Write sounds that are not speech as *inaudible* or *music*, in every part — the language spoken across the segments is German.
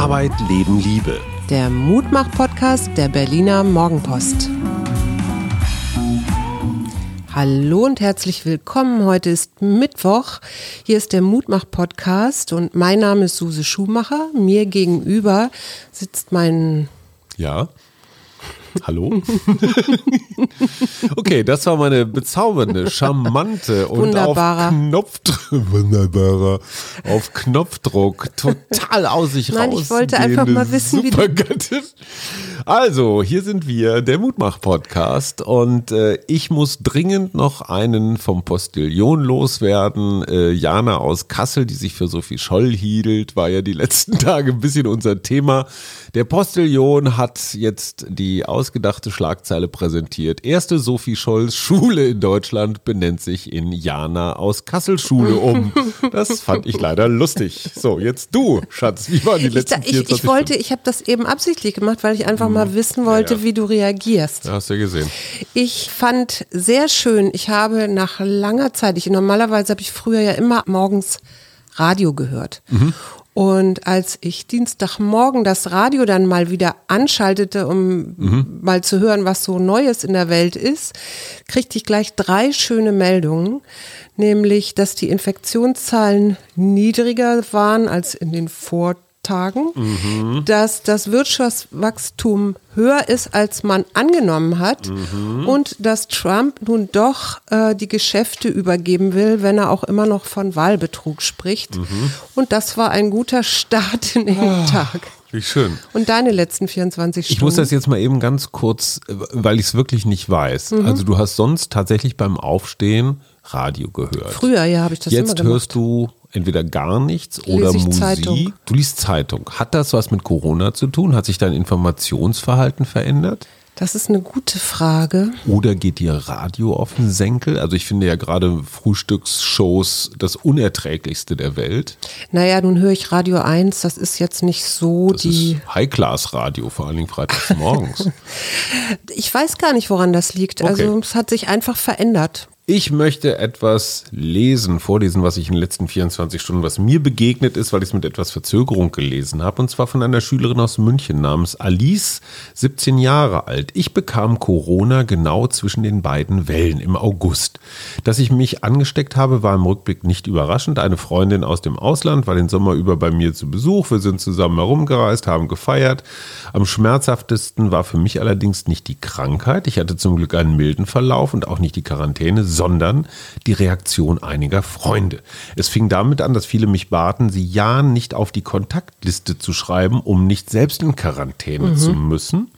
Arbeit, Leben, Liebe. Der Mutmach-Podcast der Berliner Morgenpost. Hallo und herzlich willkommen. Heute ist Mittwoch. Hier ist der Mutmach-Podcast und mein Name ist Suse Schumacher. Mir gegenüber sitzt mein Ja. Hallo? *laughs* okay, das war meine bezaubernde, charmante und Wunderbarer. auf Knopfdruck, *laughs* wunderbarer, auf Knopfdruck, total aus sich Nein, raus. ich wollte einfach mal wissen, wie du-. Also, hier sind wir, der Mutmach-Podcast und äh, ich muss dringend noch einen vom Postillon loswerden. Äh, Jana aus Kassel, die sich für Sophie Scholl hielt, war ja die letzten *laughs* Tage ein bisschen unser Thema. Der Postillon hat jetzt die ausgedachte Schlagzeile präsentiert. Erste Sophie Scholls Schule in Deutschland benennt sich in Jana aus Kassel Schule um. Das fand ich leider lustig. So, jetzt du, Schatz, wie waren die Ich, letzten ich, 24 ich wollte, ich habe das eben absichtlich gemacht, weil ich einfach mal wissen wollte, Mhm. Ja, ja. wie du reagierst. Ja, hast du ja gesehen. Ich fand sehr schön, ich habe nach langer Zeit, ich normalerweise habe ich früher ja immer morgens Radio gehört. Und als ich Dienstagmorgen das Radio dann mal wieder anschaltete, um mal zu hören, was so Neues in der Welt ist, kriegte ich gleich drei schöne Meldungen, nämlich, dass die Infektionszahlen niedriger waren als in den Vortagen, dass das Wirtschaftswachstum höher ist, als man angenommen hat und dass Trump nun doch äh, die Geschäfte übergeben will, wenn er auch immer noch von Wahlbetrug spricht. Und das war ein guter Start in den Tag. Wie schön. Und deine letzten 24 Stunden? Ich muss das jetzt mal eben ganz kurz, weil ich es wirklich nicht weiß. Mhm. Also du hast sonst tatsächlich beim Aufstehen Radio gehört. Früher, ja, habe ich das immer Jetzt gemacht. hörst du entweder gar nichts oder Musik. Zeitung. Du liest Zeitung. Hat das was mit Corona zu tun? Hat sich dein Informationsverhalten verändert? Das ist eine gute Frage. Oder geht dir Radio auf den Senkel? Also ich finde ja gerade Frühstücksshows das unerträglichste der Welt. Naja, nun höre ich Radio 1, das ist jetzt nicht so Das die. High-Class-Radio, vor allen Dingen freitags morgens. *laughs* Ich weiß gar nicht, woran das liegt. Okay. Also es hat sich einfach verändert. Ich möchte etwas lesen, vorlesen, was ich in den letzten 24 Stunden, was mir begegnet ist, weil ich es mit etwas Verzögerung gelesen habe. Und zwar von einer Schülerin aus München namens Alice, 17 Jahre alt. Ich bekam Corona genau zwischen den beiden Wellen im August. Dass ich mich angesteckt habe, war im Rückblick nicht überraschend. Eine Freundin aus dem Ausland war den Sommer über bei mir zu Besuch. Wir sind zusammen herumgereist, haben gefeiert. Am schmerzhaftesten war für mich allerdings nicht die Krankheit. Ich hatte zum Glück einen milden Verlauf und auch nicht die Quarantäne, sondern die Reaktion einiger Freunde. Es fing damit an, dass viele mich baten, sie ja nicht auf die Kontaktliste zu schreiben, um nicht selbst in Quarantäne zu müssen.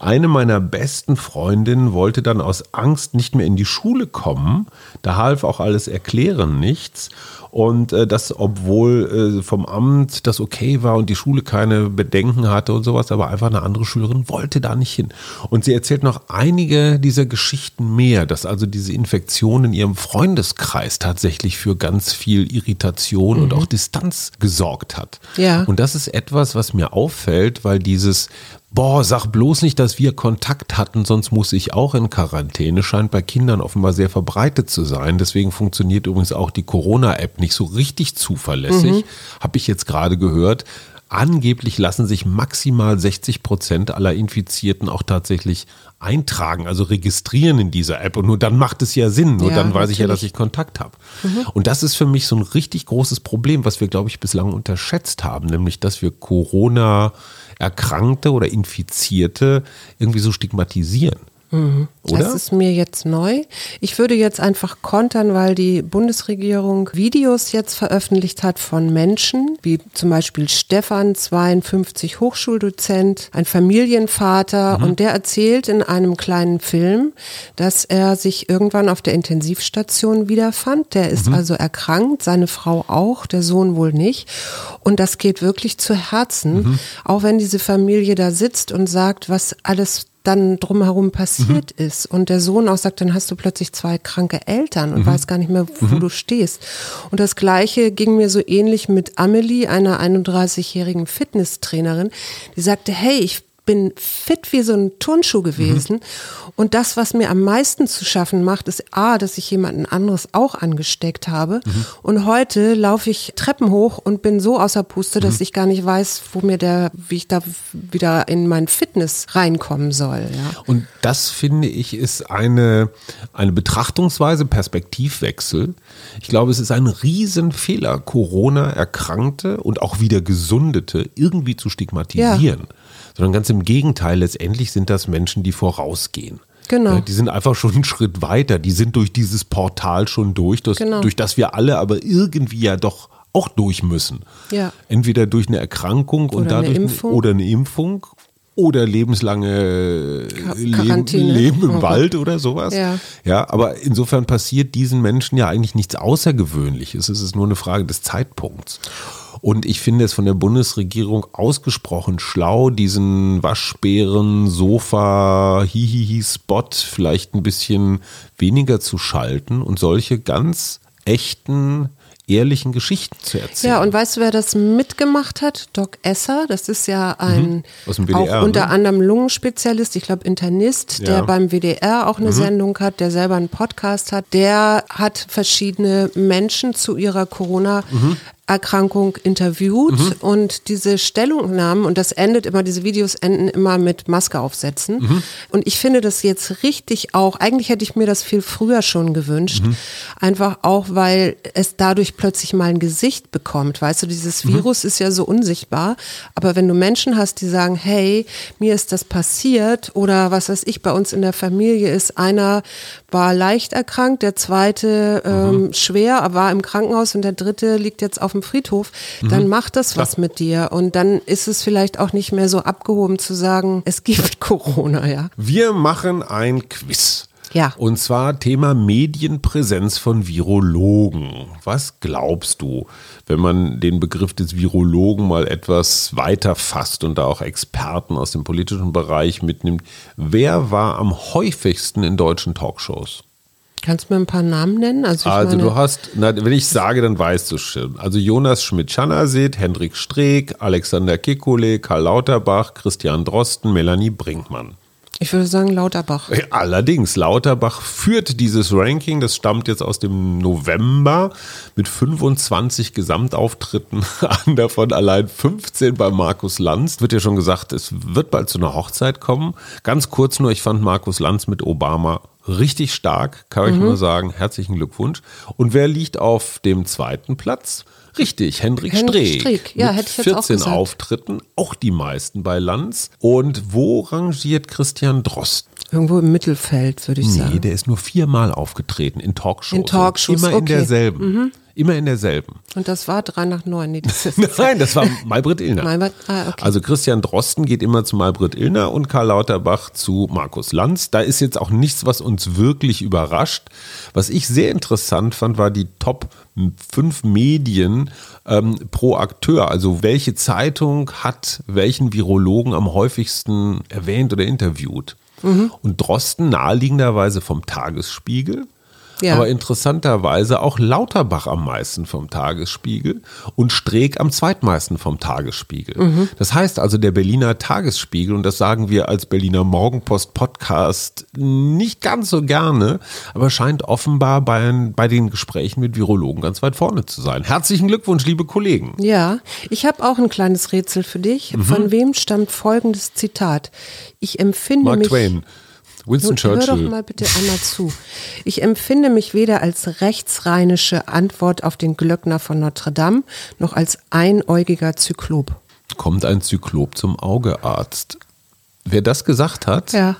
Eine meiner besten Freundinnen wollte dann aus Angst nicht mehr in die Schule kommen. Da half auch alles Erklären nichts. Und äh, das, obwohl äh, vom Amt das okay war und die Schule keine Bedenken hatte und sowas, aber einfach eine andere Schülerin wollte da nicht hin. Und sie erzählt noch einige dieser Geschichten mehr, dass also diese Infektion in ihrem Freundeskreis tatsächlich für ganz viel Irritation und auch Distanz gesorgt hat. Ja. Und das ist etwas, was mir auffällt, weil dieses Boah, sag bloß nicht, dass wir Kontakt hatten, sonst muss ich auch in Quarantäne, scheint bei Kindern offenbar sehr verbreitet zu sein. Deswegen funktioniert übrigens auch die Corona-App nicht so richtig zuverlässig. Habe ich jetzt gerade gehört. Angeblich lassen sich maximal 60 Prozent aller Infizierten auch tatsächlich eintragen, also registrieren in dieser App. Und nur dann macht es ja Sinn. Nur Ja, dann weiß ich ja, dass natürlich. ich Kontakt habe. Und das ist für mich so ein richtig großes Problem, was wir, glaube ich, bislang unterschätzt haben, nämlich, dass wir Corona Erkrankte oder Infizierte irgendwie so stigmatisieren. Oder? Das ist mir jetzt neu. Ich würde jetzt einfach kontern, weil die Bundesregierung Videos jetzt veröffentlicht hat von Menschen, wie zum Beispiel Stefan, 52 Hochschuldozent, ein Familienvater, und der erzählt in einem kleinen Film, dass er sich irgendwann auf der Intensivstation wiederfand. Der ist also erkrankt, seine Frau auch, der Sohn wohl nicht. Und das geht wirklich zu Herzen, auch wenn diese Familie da sitzt und sagt, was alles dann drumherum passiert ist und der Sohn auch sagt, dann hast du plötzlich zwei kranke Eltern und weiß gar nicht mehr, wo du stehst. Und das Gleiche ging mir so ähnlich mit Amelie, einer 31-jährigen Fitnesstrainerin, die sagte, hey, ich bin fit wie so ein Turnschuh gewesen. Und das, was mir am meisten zu schaffen macht, ist A, dass ich jemanden anderes auch angesteckt habe. Und heute laufe ich Treppen hoch und bin so außer Puste, dass ich gar nicht weiß, wo mir der, wie ich da wieder in mein Fitness reinkommen soll. Ja. Und das finde ich ist eine, eine Betrachtungsweise, Perspektivwechsel. Ich glaube, es ist ein Riesenfehler, Corona-Erkrankte und auch wieder Gesundete irgendwie zu stigmatisieren. Sondern ganz im Gegenteil, letztendlich sind das Menschen, die vorausgehen. Genau. Die sind einfach schon einen Schritt weiter. Die sind durch dieses Portal schon durch, das, Genau. durch das wir alle aber irgendwie ja doch auch durch müssen. Ja. Entweder durch eine Erkrankung und Oder eine dadurch Impfung. oder eine Impfung oder lebenslange Ka- Leben, Quarantäne. Leben im Oh. Wald oder sowas. Ja. ja, aber insofern passiert diesen Menschen ja eigentlich nichts Außergewöhnliches. Es ist nur eine Frage des Zeitpunkts. Und ich finde es von der Bundesregierung ausgesprochen schlau, diesen Waschbären, Sofa, Hihihi-Spot vielleicht ein bisschen weniger zu schalten und solche ganz echten, ehrlichen Geschichten zu erzählen. Ja, und weißt du, wer das mitgemacht hat? Doc Esser, das ist ja ein Mhm. WDR, auch unter ne? anderem Lungenspezialist, ich glaube Internist, Ja. der beim WDR auch eine Sendung hat, der selber einen Podcast hat. Der hat verschiedene Menschen zu ihrer Corona Erkrankung interviewt und diese Stellungnahmen und das endet immer, diese Videos enden immer mit Maske aufsetzen. Und ich finde das jetzt richtig auch, eigentlich hätte ich mir das viel früher schon gewünscht, einfach auch, weil es dadurch plötzlich mal ein Gesicht bekommt. Weißt du, dieses Virus ist ja so unsichtbar, aber wenn du Menschen hast, die sagen, hey, mir ist das passiert oder was weiß ich, bei uns in der Familie ist einer war leicht erkrankt, der zweite ähm, schwer, war im Krankenhaus und der dritte liegt jetzt auf dem Friedhof, dann macht das was mit dir und dann ist es vielleicht auch nicht mehr so abgehoben zu sagen, es gibt *laughs* Corona, ja. Wir machen ein Quiz. Ja. Und zwar Thema Medienpräsenz von Virologen. Was glaubst du, wenn man den Begriff des Virologen mal etwas weiter fasst und da auch Experten aus dem politischen Bereich mitnimmt? Wer war am häufigsten in deutschen Talkshows? Kannst du mir ein paar Namen nennen? Also, Also du hast, na, wenn ich sage, dann weißt du schon. Also Jonas Schmidt-Schannerseet, Hendrik Streeck, Alexander Kekulé, Karl Lauterbach, Christian Drosten, Melanie Brinkmann. ich würde sagen Lauterbach. Allerdings, Lauterbach führt dieses Ranking, das stammt jetzt aus dem November mit 25 Gesamtauftritten *laughs* an, davon allein 15 bei Markus Lanz. Wird ja schon gesagt, es wird bald zu einer Hochzeit kommen. Ganz kurz nur, ich fand Markus Lanz mit Obama richtig stark, kann ich nur sagen. Herzlichen Glückwunsch. Und wer liegt auf dem zweiten Platz? Richtig, Hendrik, Hendrik Streeck. Streeck, ja, mit hätte ich jetzt auch 14 gesagt. Auftritten, auch die meisten bei Lanz. Und wo rangiert Christian Drosten? Irgendwo im Mittelfeld, würde ich Nee, sagen. der ist nur viermal aufgetreten in Talkshows. In Talkshows, Immer in okay. Mhm. Immer in derselben. Und das war drei nach neun. Nee, das *laughs* Nein, das war Malbrit Illner. Malbrit- ah, okay. Also Christian Drosten geht immer zu Malbrit Illner und Karl Lauterbach zu Markus Lanz. Da ist jetzt auch nichts, was uns wirklich überrascht. Was ich sehr interessant fand, war die Top 5 Medien ähm, pro Akteur. Also welche Zeitung hat welchen Virologen am häufigsten erwähnt oder interviewt? Mhm. Und Drosten naheliegenderweise vom Tagesspiegel. Ja. Aber interessanterweise auch Lauterbach am meisten vom Tagesspiegel und Streeck am zweitmeisten vom Tagesspiegel. Mhm. Das heißt also, der Berliner Tagesspiegel, und das sagen wir als Berliner Morgenpost Podcast nicht ganz so gerne, aber scheint offenbar bei, bei den Gesprächen mit Virologen ganz weit vorne zu sein. Herzlichen Glückwunsch, liebe Kollegen. Ja, ich habe auch ein kleines Rätsel für dich. Mhm. Von wem stammt folgendes Zitat? Ich empfinde Mark mich. Twain, Winston Hör doch Churchill. mal bitte einmal zu. Ich empfinde mich weder als rechtsrheinische Antwort auf den Glöckner von Notre Dame noch als einäugiger Zyklop. Kommt ein Zyklop zum Augearzt. Wer das gesagt hat, Ja,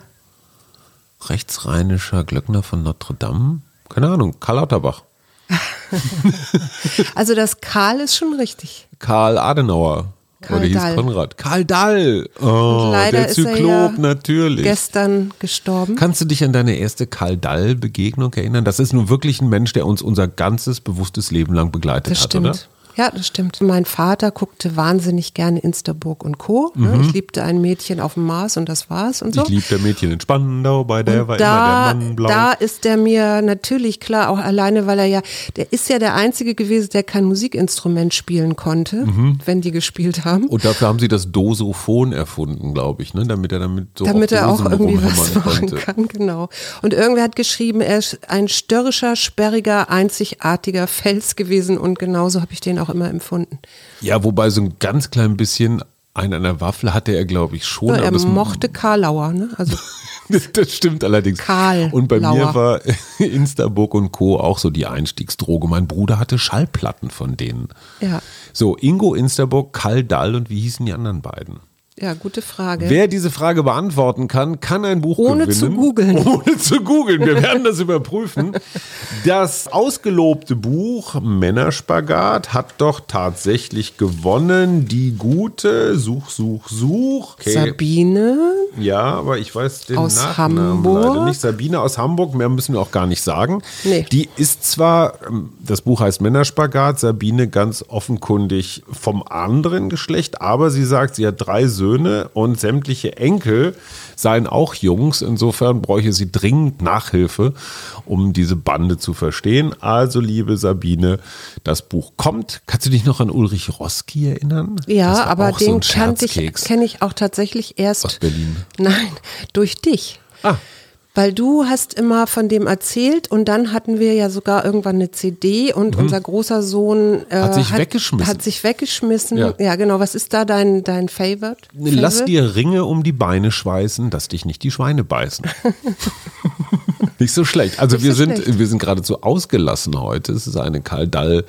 rechtsrheinischer Glöckner von Notre Dame, keine Ahnung, Karl Lauterbach. *laughs* also das Karl ist schon richtig. Karl Adenauer. Karl Oder hieß Dall. Konrad. Karl Dall. Oh, der er Zyklop, ja natürlich. Gestern gestorben. Kannst du dich an deine erste Karl Dall-Begegnung erinnern? Das ist nun wirklich ein Mensch, der uns unser ganzes bewusstes Leben lang begleitet Das hat, stimmt. oder? Ja, das stimmt. Mein Vater guckte wahnsinnig gerne Instaburg und Co. Ne? Ich liebte ein Mädchen auf dem Mars und das war's und so. Ich liebte Mädchen in Spandau, bei der Und war da, immer der Mann blau. da ist der mir natürlich klar, auch alleine, weil er ja, der ist ja der Einzige gewesen, der kein Musikinstrument spielen konnte, Mhm. wenn die gespielt haben. und dafür haben sie das Dosophon erfunden, glaube ich, ne? damit er damit so damit er auch irgendwie was machen konnte. kann, genau. Und irgendwer hat geschrieben, er ist ein störrischer, sperriger, einzigartiger Fels gewesen und genauso habe ich den auch immer empfunden. Ja, wobei so ein ganz klein bisschen einen an der Waffel hatte er, glaube ich, schon. Ja, er mochte Karlauer, ne? Also *laughs* das stimmt allerdings. Karl Und bei mir Lauer. war *laughs* Instaburg und Co. auch so die Einstiegsdroge. Mein Bruder hatte Schallplatten von denen. ja, So, Ingo Instaburg, Karl Dall und wie hießen die anderen beiden? Ja, gute Frage. Wer diese Frage beantworten kann, kann ein Buch Ohne gewinnen. zu googeln. *laughs* Ohne zu googeln. Wir werden das überprüfen. Das ausgelobte Buch Männerspagat hat doch tatsächlich gewonnen. Die gute Such, Such, Such. Okay. Sabine, Ja, aber ich weiß den Aus Nachnamen Hamburg? leider nicht. Sabine aus Hamburg, mehr müssen wir auch gar nicht sagen. Nee. Die ist zwar, ähm, das Buch heißt Männerspagat, Sabine ganz offenkundig vom anderen Geschlecht, aber sie sagt, sie hat drei Söhne und sämtliche Enkel seien auch Jungs. Insofern bräuchte sie dringend Nachhilfe, um diese Bande zu verstehen. Also, liebe Sabine, das Buch kommt. Kannst du dich noch an Ulrich Roski erinnern? Ja, aber so den ein kannte ich, kenne ich auch tatsächlich erst. Aus Berlin. Nein, durch dich. Ah. Weil du hast immer von dem erzählt und dann hatten wir ja sogar irgendwann eine CD und unser großer Sohn äh, Mhm. Hat sich weggeschmissen. Hat sich weggeschmissen. Ja. Ja, genau. Was ist da dein, dein Favorite? Lass Favorite? dir Ringe um die Beine schweißen, dass dich nicht die Schweine beißen. *laughs* nicht so schlecht. Also Nicht wir so sind, schlecht. wir sind geradezu ausgelassen heute. Es ist eine Karl Dall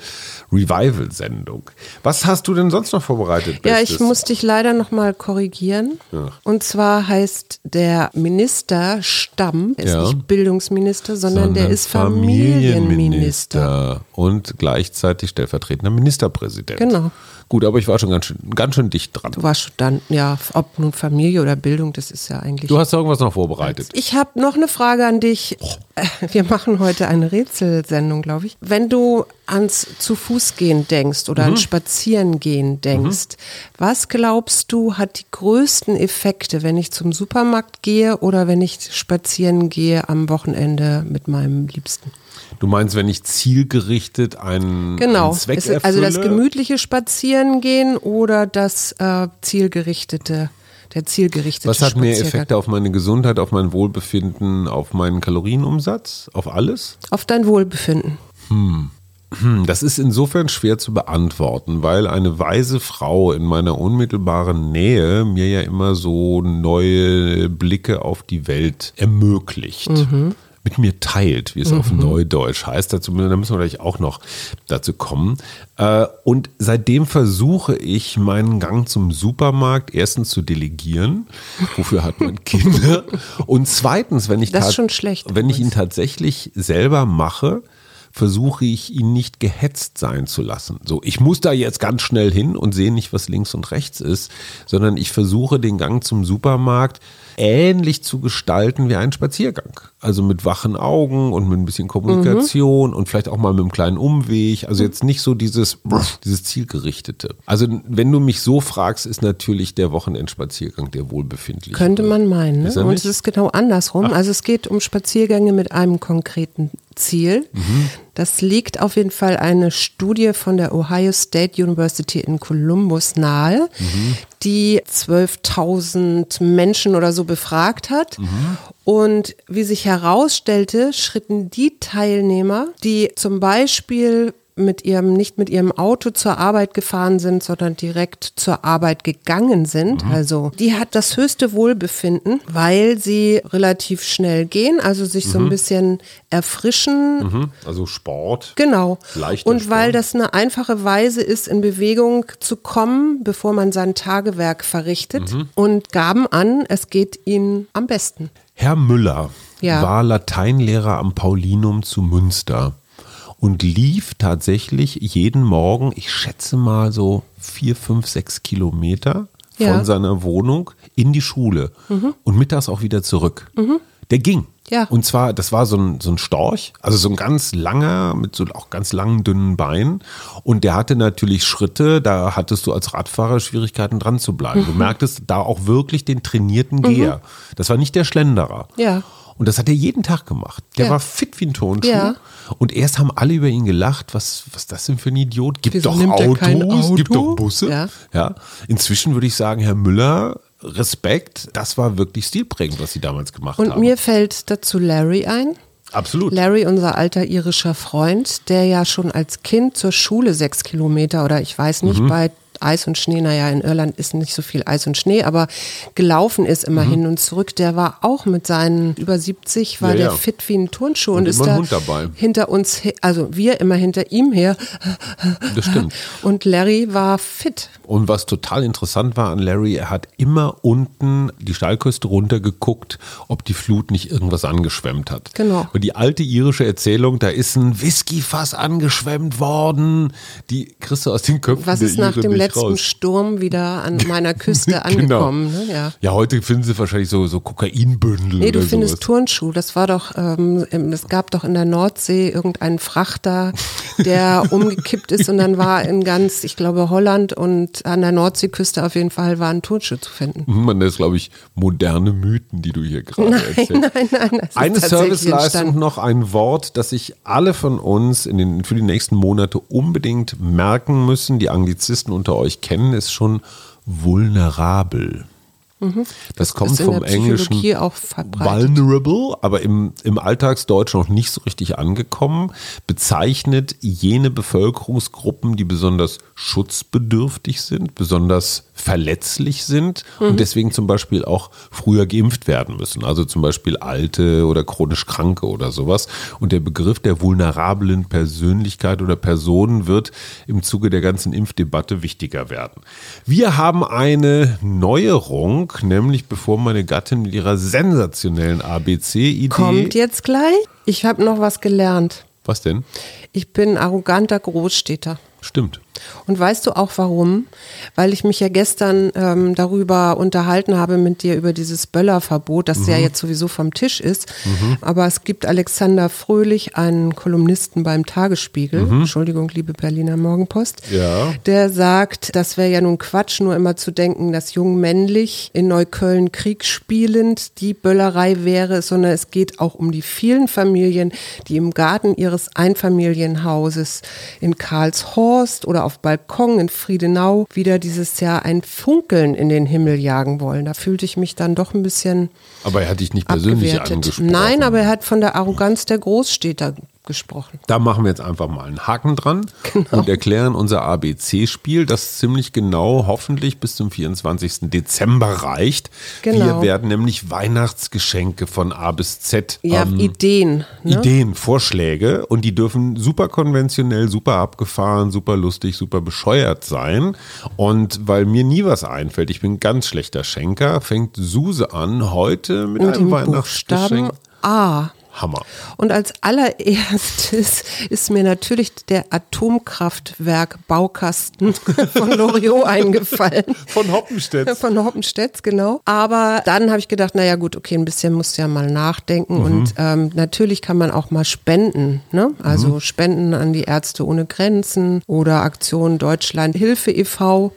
Revival-Sendung. Was hast du denn sonst noch vorbereitet? Ja, Bestes? ich muss dich leider nochmal korrigieren. Ach. Und zwar heißt der Minister Stamm, er ist Ja. nicht Bildungsminister, sondern, der Sondern ist Familienminister. Familienminister und gleichzeitig stellvertretender Ministerpräsident. Genau. Gut, aber ich war schon ganz schön, ganz schön dicht dran. Du warst schon dann, ja, ob nun Familie oder Bildung, das ist ja eigentlich. Du hast irgendwas noch vorbereitet. Ich habe noch eine Frage an dich. Äh, Wir machen heute eine Rätselsendung, glaube ich. Wenn du ans zu Fuß gehen denkst oder ans Spazierengehen denkst, was glaubst du hat die größten Effekte, wenn ich zum Supermarkt gehe oder wenn ich spazieren gehe am Wochenende mit meinem Liebsten? Du meinst, wenn ich zielgerichtet einen, Genau. einen Zweck ist also das erfülle? gemütliche Spazierengehen oder das äh, zielgerichtete, der zielgerichtete Was hat mehr? Effekte auf meine Gesundheit, auf mein Wohlbefinden, auf meinen Kalorienumsatz, auf alles? Auf dein Wohlbefinden. Hm, Das ist insofern schwer zu beantworten, weil eine weise Frau in meiner unmittelbaren Nähe mir ja immer so neue Blicke auf die Welt ermöglicht. Mit mir teilt, wie es auf Neudeutsch heißt. Dazu, da müssen wir gleich auch noch dazu kommen. Äh, Und seitdem versuche ich, meinen Gang zum Supermarkt erstens zu delegieren. *laughs* Wofür hat man Kinder? Und zweitens, wenn ich, Das wenn ich ihn tatsächlich selber mache, versuche ich ihn nicht gehetzt sein zu lassen. So, ich muss da jetzt ganz schnell hin und sehe nicht, was links und rechts ist, sondern ich versuche den Gang zum Supermarkt ähnlich zu gestalten wie einen Spaziergang. Also mit wachen Augen und mit ein bisschen Kommunikation und vielleicht auch mal mit einem kleinen Umweg. Also jetzt nicht so dieses, dieses zielgerichtete. Also wenn du mich so fragst, ist natürlich der Wochenendspaziergang der wohlbefindliche. Könnte man meinen. Ne? Und es ist genau andersrum. Also es geht um Spaziergänge mit einem konkreten Ziel. Mhm. Das liegt auf jeden Fall eine Studie von der Ohio State University in Columbus nahe, Mhm. die 12.000 Menschen oder so befragt hat. Mhm. Und wie sich herausstellte, schritten die Teilnehmer, die zum Beispiel mit ihrem, nicht mit ihrem Auto zur Arbeit gefahren sind, sondern direkt zur Arbeit gegangen sind. Also die hat das höchste Wohlbefinden, weil sie relativ schnell gehen, also sich so ein bisschen erfrischen. Mhm. Also Sport. Genau. Leichter Und weil Sport. das eine einfache Weise ist, in Bewegung zu kommen, bevor man sein Tagewerk verrichtet Mhm. und gaben an, es geht ihnen am besten. Herr Müller Ja. war Lateinlehrer am Paulinum zu Münster und lief tatsächlich jeden Morgen, ich schätze mal so vier, fünf, sechs Kilometer Ja. von seiner Wohnung in die Schule und mittags auch wieder zurück. Der ging. Ja. Und zwar, das war so ein, so ein Storch, also so ein ganz langer, mit so auch ganz langen, dünnen Beinen. Und der hatte natürlich Schritte, da hattest du als Radfahrer Schwierigkeiten dran zu bleiben. Mhm. Du merktest da auch wirklich den trainierten Geher. Das war nicht der Schlenderer. Ja. Und das hat er jeden Tag gemacht. Der Ja. war fit wie ein Tonschuh. Ja. Und erst haben alle über ihn gelacht, was, was ist das denn für ein Idiot? Gibt Wieso doch Autos, Auto? gibt doch Busse. Ja. ja. Inzwischen würde ich sagen, Herr Müller, Respekt, das war wirklich stilprägend, was Sie damals gemacht Und haben. mir fällt dazu Larry ein. Absolut. Larry, unser alter irischer Freund, der ja schon als Kind zur Schule sechs Kilometer oder ich weiß nicht, Mhm. bei Eis und Schnee, naja, in Irland ist nicht so viel Eis und Schnee, aber gelaufen ist immer Mhm. hin und zurück. Der war auch mit seinen über 70, war Ja, der ja. fit wie ein Turnschuh und, Und ist da hinter uns, also wir immer hinter ihm her. Das stimmt. *laughs* Und Larry war fit. Und was total interessant war an Larry, er hat immer unten die Steilküste runtergeguckt, ob die Flut nicht irgendwas angeschwemmt hat. Genau. Und die alte irische Erzählung, da ist ein Whiskyfass angeschwemmt worden, die kriegst du aus den Köpfen Was ist nach Iren dem nicht letzten raus. Sturm wieder an *laughs* meiner Küste Genau. angekommen? Ne? Ja. Ja, heute finden sie wahrscheinlich so, so Kokainbündel Nee, du findest sowas. Turnschuh. Das war doch, ähm, es gab doch in der Nordsee irgendeinen Frachter, *laughs* der umgekippt ist und dann war in ganz, ich glaube, Holland und an der Nordseeküste auf jeden Fall war ein Turnschuh zu finden. Man, das ist, glaube ich, moderne Mythen, die du hier gerade erzählst. Nein, nein, ist Eine Serviceleistung noch, ein Wort, das sich alle von uns in den, für die nächsten Monate unbedingt merken müssen. Die Anglizisten unter euch kennen es schon, vulnerabel. Das, kommt Mhm. ist vom englischen vulnerable, aber im, im Alltagsdeutsch noch nicht so richtig angekommen, bezeichnet jene Bevölkerungsgruppen, die besonders schutzbedürftig sind, besonders verletzlich sind Mhm. und deswegen zum Beispiel auch früher geimpft werden müssen. Also zum Beispiel Alte oder chronisch Kranke oder sowas. Und der Begriff der vulnerablen Persönlichkeit oder Personen wird im Zuge der ganzen Impfdebatte wichtiger werden. Wir haben eine Neuerung, nämlich bevor meine Gattin mit ihrer sensationellen ABC-Idee. Kommt jetzt gleich? Ich habe noch was gelernt. Was denn? Ich bin arroganter Großstädter. Stimmt. Und weißt du auch warum? Weil ich mich ja gestern ähm, darüber unterhalten habe mit dir über dieses Böllerverbot, das Mhm. ja jetzt sowieso vom Tisch ist. Aber es gibt Alexander Fröhlich, einen Kolumnisten beim Tagesspiegel, Entschuldigung, liebe Berliner Morgenpost, Mhm. Ja. der sagt, das wäre ja nun Quatsch, nur immer zu denken, dass jung männlich in Neukölln Krieg spielend die Böllerei wäre, sondern es geht auch um die vielen Familien, die im Garten ihres Einfamilienhauses in Karlshorst oder auf Balkon in Friedenau wieder dieses Jahr ein Funkeln in den Himmel jagen wollen. Da fühlte ich mich dann doch ein bisschen Aber er hat dich nicht persönlich abgewertet. angesprochen. Nein, aber er hat von der Arroganz der Großstädter gesprochen. Da machen wir jetzt einfach mal einen Haken dran Genau. und erklären unser ABC-Spiel, das ziemlich genau hoffentlich bis zum 24. Dezember reicht. Genau. Wir werden nämlich Weihnachtsgeschenke von A bis Z Ja, ähm, Ideen. Ne? Ideen, Vorschläge und die dürfen super konventionell, super abgefahren, super lustig, super bescheuert sein. Und weil mir nie was einfällt, ich bin ein ganz schlechter Schenker, fängt Suse an heute mit Und einem Weihnachtsgeschenk. Buchstaben A. Hammer. Und als allererstes *laughs* ist mir natürlich der Atomkraftwerk-Baukasten *laughs* von Loriot eingefallen. *laughs* Von Hoppenstedt. Von Hoppenstedt, genau. Aber dann habe ich gedacht, naja gut, okay, ein bisschen musst du ja mal nachdenken. Mhm. Und ähm, natürlich kann man auch mal spenden. Ne? Also Mhm. spenden an die Ärzte ohne Grenzen oder Aktion Deutschland Hilfe e.V.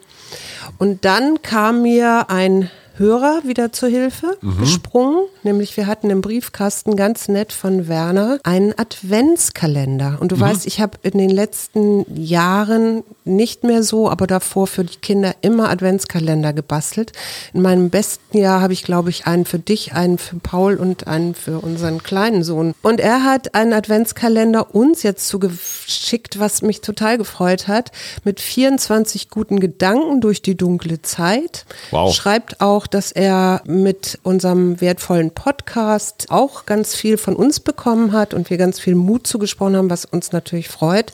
Und dann kam mir ein Hörer wieder zur Hilfe gesprungen, nämlich wir hatten im Briefkasten ganz nett von Werner einen Adventskalender. Und du weißt, ich habe in den letzten Jahren nicht mehr so, aber davor für die Kinder immer Adventskalender gebastelt. In meinem besten Jahr habe ich, glaube ich, einen für dich, einen für Paul und einen für unseren kleinen Sohn. Und er hat einen Adventskalender uns jetzt zugeschickt, was mich total gefreut hat, mit 24 guten Gedanken durch die dunkle Zeit. Wow. Schreibt auch, dass er mit unserem wertvollen Podcast auch ganz viel von uns bekommen hat und wir ganz viel Mut zugesprochen haben, was uns natürlich freut.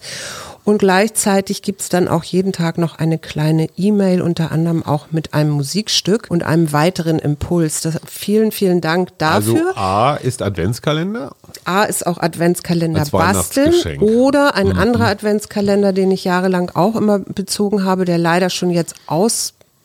Und gleichzeitig gibt es dann auch jeden Tag noch eine kleine E-Mail, unter anderem auch mit einem Musikstück und einem weiteren Impuls. Das, vielen, vielen Dank Also dafür. A ist Adventskalender. A ist auch Adventskalender Als basteln. Mhm. oder ein anderer Adventskalender, den ich jahrelang auch immer bezogen habe, der leider schon jetzt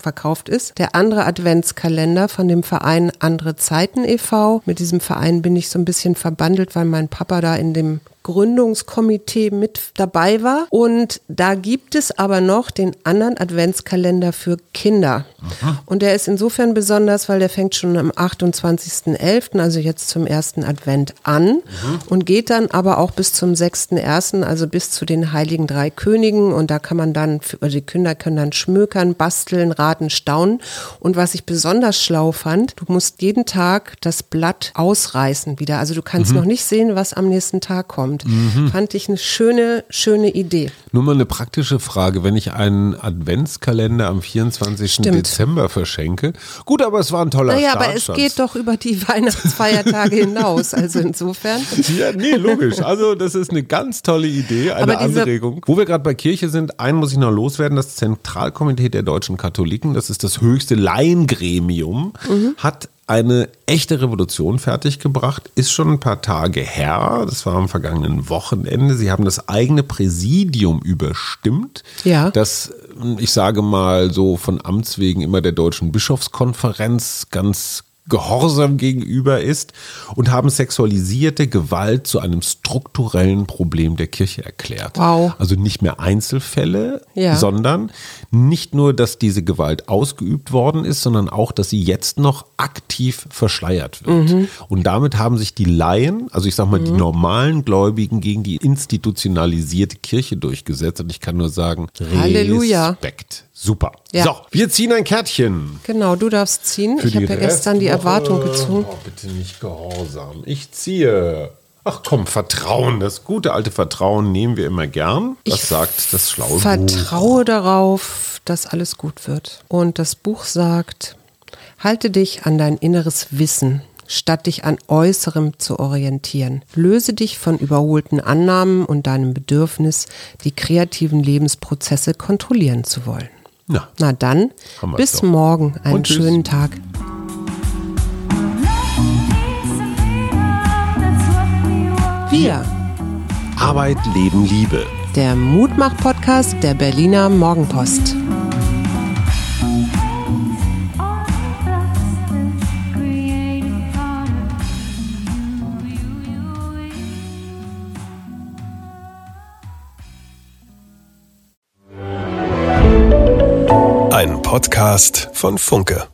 ausverkauft ist. Der andere Adventskalender von dem Verein Andere Zeiten e.V. Mit diesem Verein bin ich so ein bisschen verbandelt, weil mein Papa da in dem Gründungskomitee mit dabei war. Und da gibt es aber noch den anderen Adventskalender für Kinder. Aha. Und der ist insofern besonders, weil der fängt schon am 28.11., also jetzt zum ersten Advent an mhm. und geht dann aber auch bis zum 6.1., also bis zu den Heiligen Drei Königen. Und da kann man dann, also die Kinder können dann schmökern, basteln, raten, staunen. Und was ich besonders schlau fand, du musst jeden Tag das Blatt ausreißen wieder. Also du kannst mhm. noch nicht sehen, was am nächsten Tag kommt kommt. Mhm. Fand ich eine schöne, schöne Idee. Nur mal eine praktische Frage, wenn ich einen Adventskalender am 24. Stimmt. Dezember verschenke. Gut, aber es war ein toller naja, aber es geht doch über die *laughs* Weihnachtsfeiertage hinaus. Also insofern. *laughs* Ja, nee, logisch. Also das ist eine ganz tolle Idee, eine Anregung. Wo wir gerade bei Kirche sind, einen muss ich noch loswerden. Das Zentralkomitee der deutschen Katholiken, das ist das höchste Laiengremium, mhm. hat eine echte Revolution fertiggebracht, ist schon ein paar Tage her. Das war am vergangenen Wochenende. Sie haben das eigene Präsidium überstimmt. Ja. Das, ich sage mal so von Amts wegen immer der Deutschen Bischofskonferenz ganz gehorsam gegenüber ist und haben sexualisierte Gewalt zu einem strukturellen Problem der Kirche erklärt. Wow. Also nicht mehr Einzelfälle, ja. sondern nicht nur, dass diese Gewalt ausgeübt worden ist, sondern auch, dass sie jetzt noch aktiv verschleiert wird. Mhm. Und damit haben sich die Laien, also ich sag mal mhm. die normalen Gläubigen gegen die institutionalisierte Kirche durchgesetzt. Und ich kann nur sagen, Halleluja. Respekt. Super. Ja. So, wir ziehen ein Kärtchen. Genau, du darfst ziehen. Für ich habe ja gestern die Erwartung gezogen. Oh, bitte nicht gehorsam. Ich ziehe. Ach komm, Vertrauen, das gute alte Vertrauen nehmen wir immer gern. Was ich sagt das schlaue Vertraue Buch? darauf, dass alles gut wird. Und das Buch sagt, halte dich an dein inneres Wissen, statt dich an Äußerem zu orientieren. Löse dich von überholten Annahmen und deinem Bedürfnis, die kreativen Lebensprozesse kontrollieren zu wollen. Na, Na dann, bis doch. morgen. Einen schönen Tag. Wir. Arbeit, Leben, Liebe. Der Mutmach-Podcast der Berliner Morgenpost. Podcast von Funke.